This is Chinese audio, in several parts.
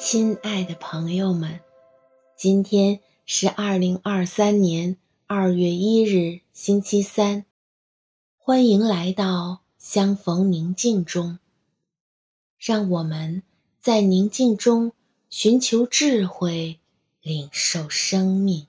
亲爱的朋友们，今天是二零二三年二月一日，星期三。欢迎来到相逢宁静中，让我们在宁静中寻求智慧，领受生命。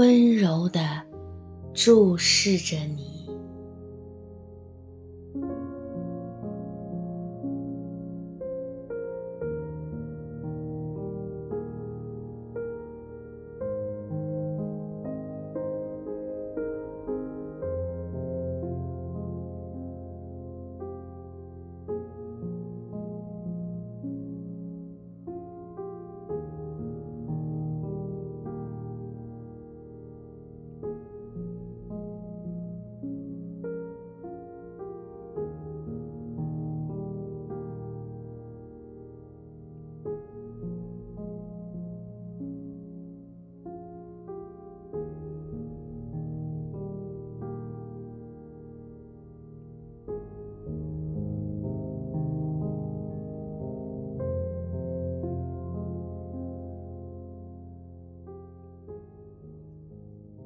温柔地注视着你。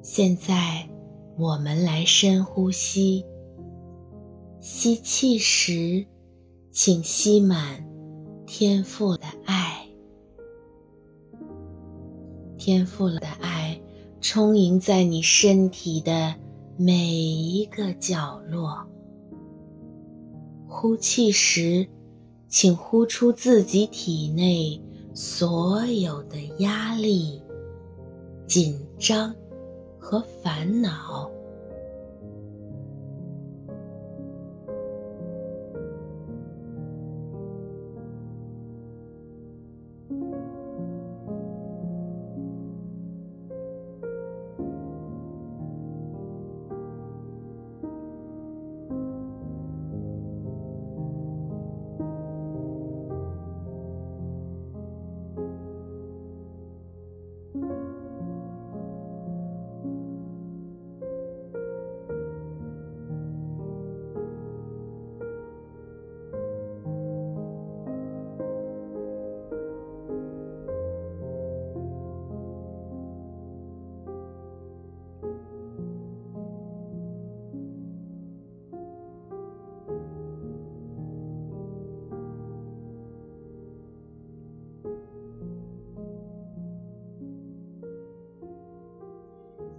现在，我们来深呼吸。吸气时，请吸满天赋的爱。天赋的爱充盈在你身体的每一个角落。呼气时，请呼出自己体内所有的压力、紧张。和烦恼。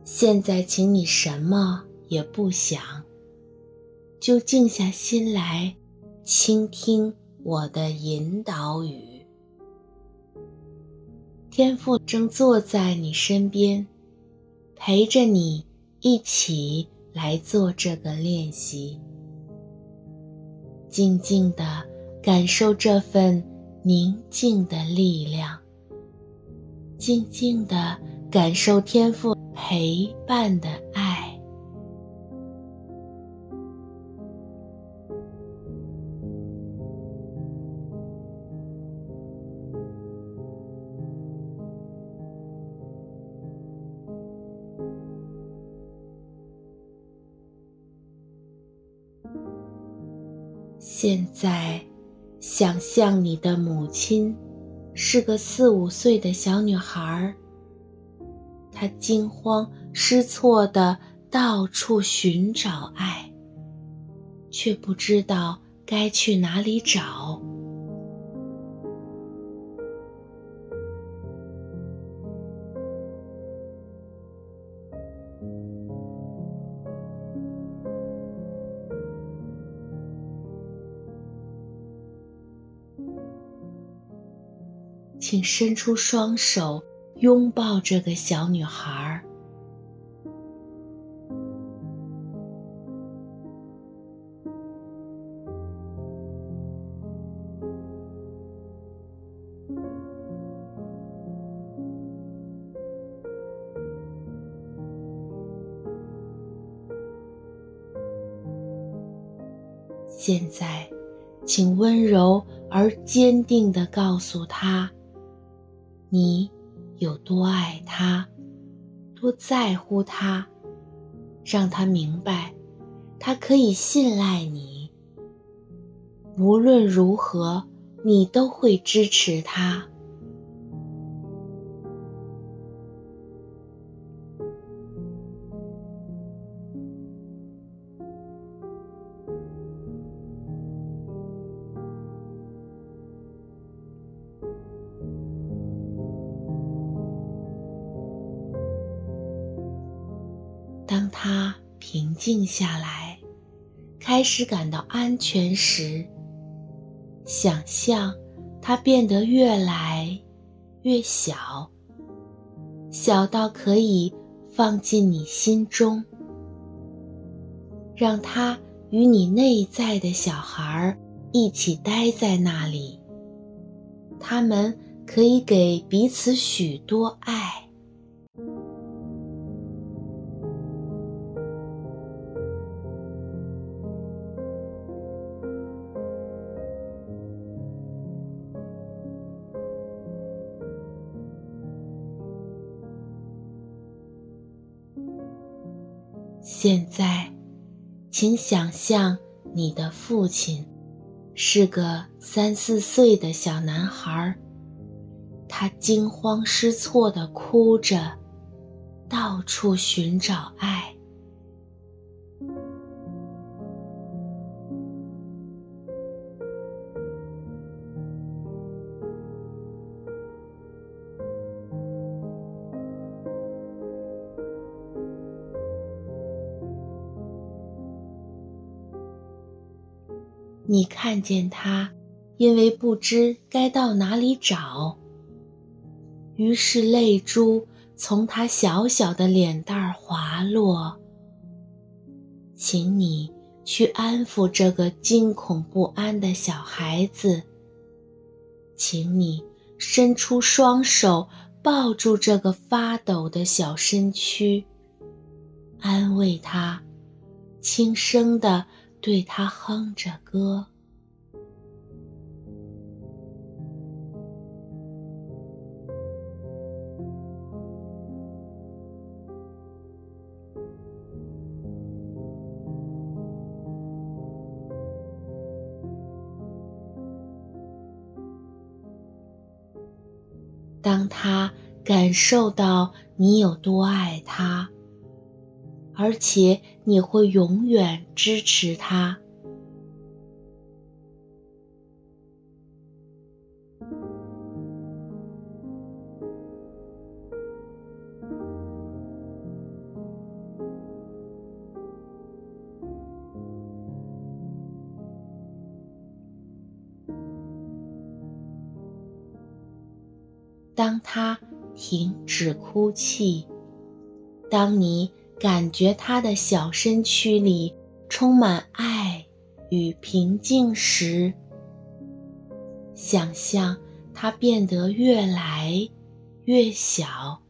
现在，请你什么也不想，就静下心来，倾听我的引导语。天父正坐在你身边，陪着你一起来做这个练习。静静的感受这份宁静的力量，静静的感受天父陪伴的爱。现在，想象你的母亲是个四五岁的小女孩儿。他惊慌失措地到处寻找爱，却不知道该去哪里找。请伸出双手拥抱这个小女孩。现在，请温柔而坚定地告诉他，你有多爱他，多在乎他，让他明白，他可以信赖你。无论如何，你都会支持他。当他平静下来，开始感到安全时，想象他变得越来越小，小到可以放进你心中，让他与你内在的小孩一起待在那里，他们可以给彼此许多爱。现在，请想象你的父亲是个三四岁的小男孩，他惊慌失措地哭着，到处寻找爱。你看见他，因为不知该到哪里找，于是泪珠从他小小的脸蛋儿滑落。请你去安抚这个惊恐不安的小孩子，请你伸出双手抱住这个发抖的小身躯，安慰他，轻声地。对他哼着歌。当他感受到你有多爱他。而且你会永远支持他。当他停止哭泣，当你。感觉他的小身躯里充满爱与平静时，想象他变得越来越小，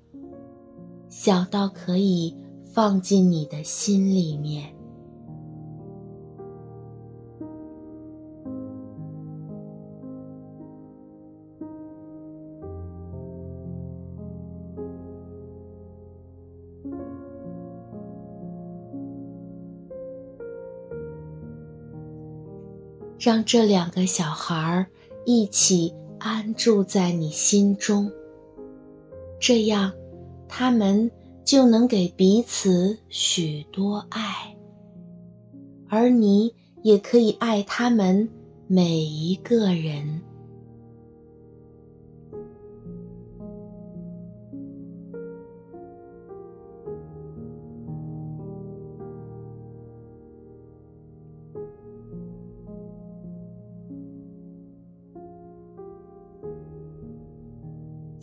小到可以放进你的心里面。让这两个小孩儿一起安住在你心中，这样，他们就能给彼此许多爱，而你也可以爱他们每一个人。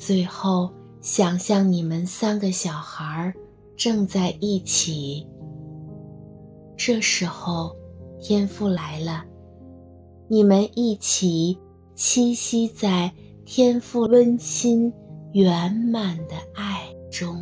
最后，想象你们三个小孩正在一起。这时候，天父来了，你们一起栖息在天父温馨圆满的爱中。